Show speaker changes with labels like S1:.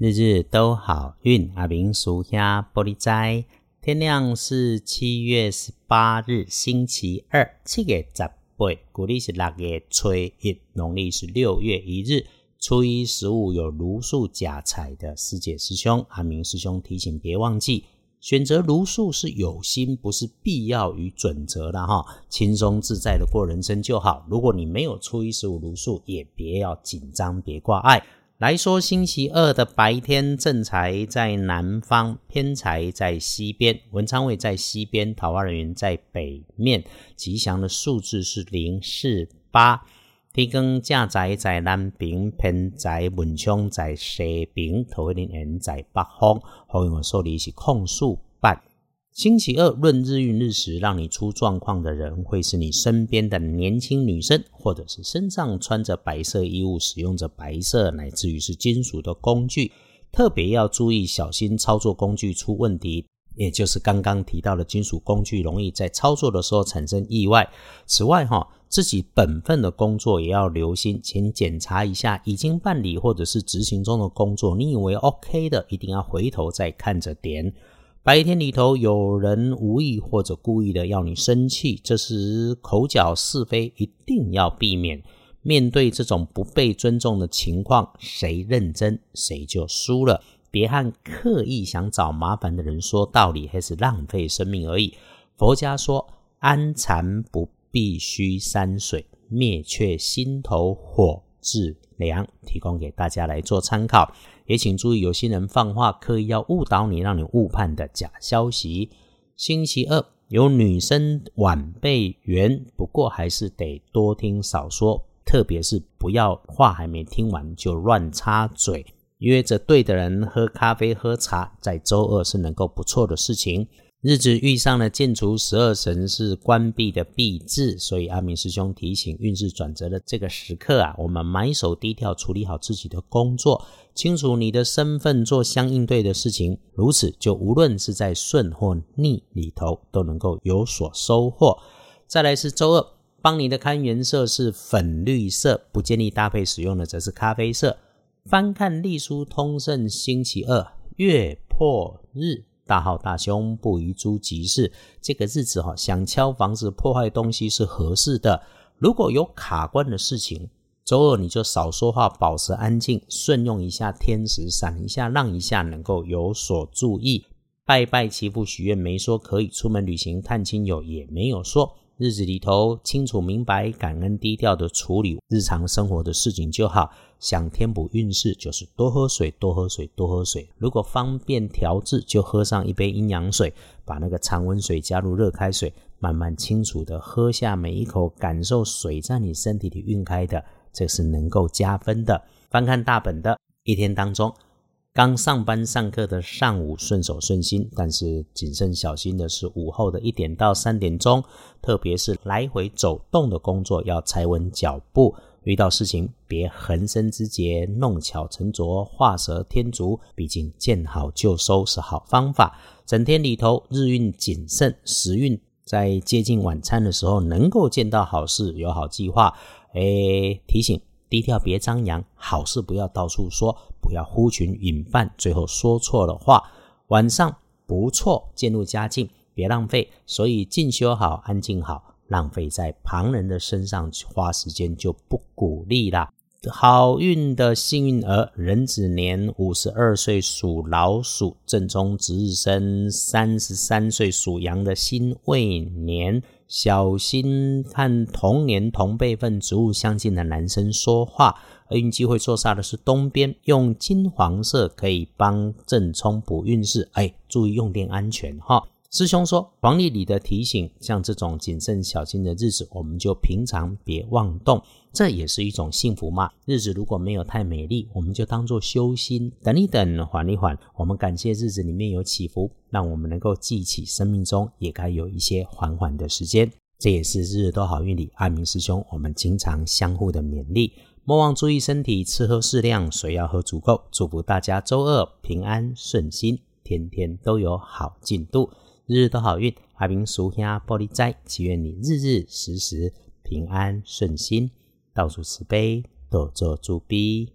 S1: 日日都好运，阿明属下玻璃斋。天亮是七月十八日，星期二，七月十八，古历是六月初一，农历是六月一日。初一十五有如数假财的师姐师兄，阿明师兄提醒别忘记，选择如数是有心，不是必要与准则的哈，轻松自在的过人生就好。如果你没有初一十五如数，也别要紧张，别挂碍。来说星期二的白天，正财在南方，偏财在西边，文昌位在西边，桃花人员在北面，吉祥的数字是零四八。天光正宅在南边，偏宅文昌在西边，桃花人缘在北方。好运数字是空数。星期二论日运日时，让你出状况的人会是你身边的年轻女生，或者是身上穿着白色衣物、使用着白色乃至于是金属的工具。特别要注意小心操作工具出问题，也就是刚刚提到的金属工具容易在操作的时候产生意外。此外，哈。自己本分的工作也要留心，请检查一下已经办理或者是执行中的工作，你以为 OK 的，一定要回头再看着点。白天里头有人无意或者故意的要你生气，这时口角是非一定要避免。面对这种不被尊重的情况，谁认真谁就输了。别和刻意想找麻烦的人说道理，还是浪费生命而已。佛家说安禅不。必须山水灭却心头火质量，提供给大家来做参考。也请注意，有些人放话刻意要误导你，让你误判的假消息。星期二有女生晚辈缘，不过还是得多听少说，特别是不要话还没听完就乱插嘴。约着对的人喝咖啡喝茶，在周二是能够不错的事情。日子遇上了建除十二神是关闭的闭字，所以阿明师兄提醒，运势转折的这个时刻啊，我们埋首低调，处理好自己的工作，清楚你的身份，做相应对的事情，如此就无论是在顺或逆里头都能够有所收获。再来是周二，帮你的看颜色是粉绿色，不建议搭配使用的则是咖啡色。翻看隶书通胜，星期二月破日。大号大凶，不宜诸吉事。这个日子哈，想敲房子、破坏东西是合适的。如果有卡关的事情，周二你就少说话，保持安静，顺用一下天时，闪一下，让一下，能够有所注意。拜拜祈福许愿没说可以，出门旅行探亲友也没有说。日子里头清楚明白，感恩低调的处理日常生活的事情就好。想填补运势，就是多喝水，多喝水，多喝水。如果方便调制，就喝上一杯阴阳水，把那个常温水加入热开水，慢慢清楚的喝下每一口，感受水在你身体里晕开的，这是能够加分的。翻看大本的一天当中。刚上班上课的上午顺手顺心，但是谨慎小心的是午后的一点到三点钟，特别是来回走动的工作要踩稳脚步。遇到事情别横生枝节，弄巧成拙，画蛇添足。毕竟见好就收是好方法。整天里头日运谨慎，时运在接近晚餐的时候能够见到好事，有好计划。哎，提醒。低调，别张扬；好事不要到处说，不要呼群引伴，最后说错了话。晚上不错，渐入佳境，别浪费。所以进修好，安静好，浪费在旁人的身上花时间就不鼓励啦。好运的幸运儿，壬子年五十二岁属老鼠，正中值日生三十三岁属羊的辛未年。小心和同年同辈分、职务相近的男生说话。厄运机会坐煞的是东边，用金黄色可以帮正冲补运势。哎，注意用电安全哈。师兄说，黄历里的提醒，像这种谨慎小心的日子，我们就平常别妄动，这也是一种幸福嘛。日子如果没有太美丽，我们就当做修心，等一等，缓一缓。我们感谢日子里面有起伏，让我们能够记起生命中也该有一些缓缓的时间。这也是日日都好运里，阿明师兄我们经常相互的勉励。莫忘注意身体，吃喝适量，水要喝足够。祝福大家周二平安顺心，天天都有好进度。日日都好运，阿明属下玻璃斋，祈愿你日日时时平安顺心，到处慈悲，多做诸逼。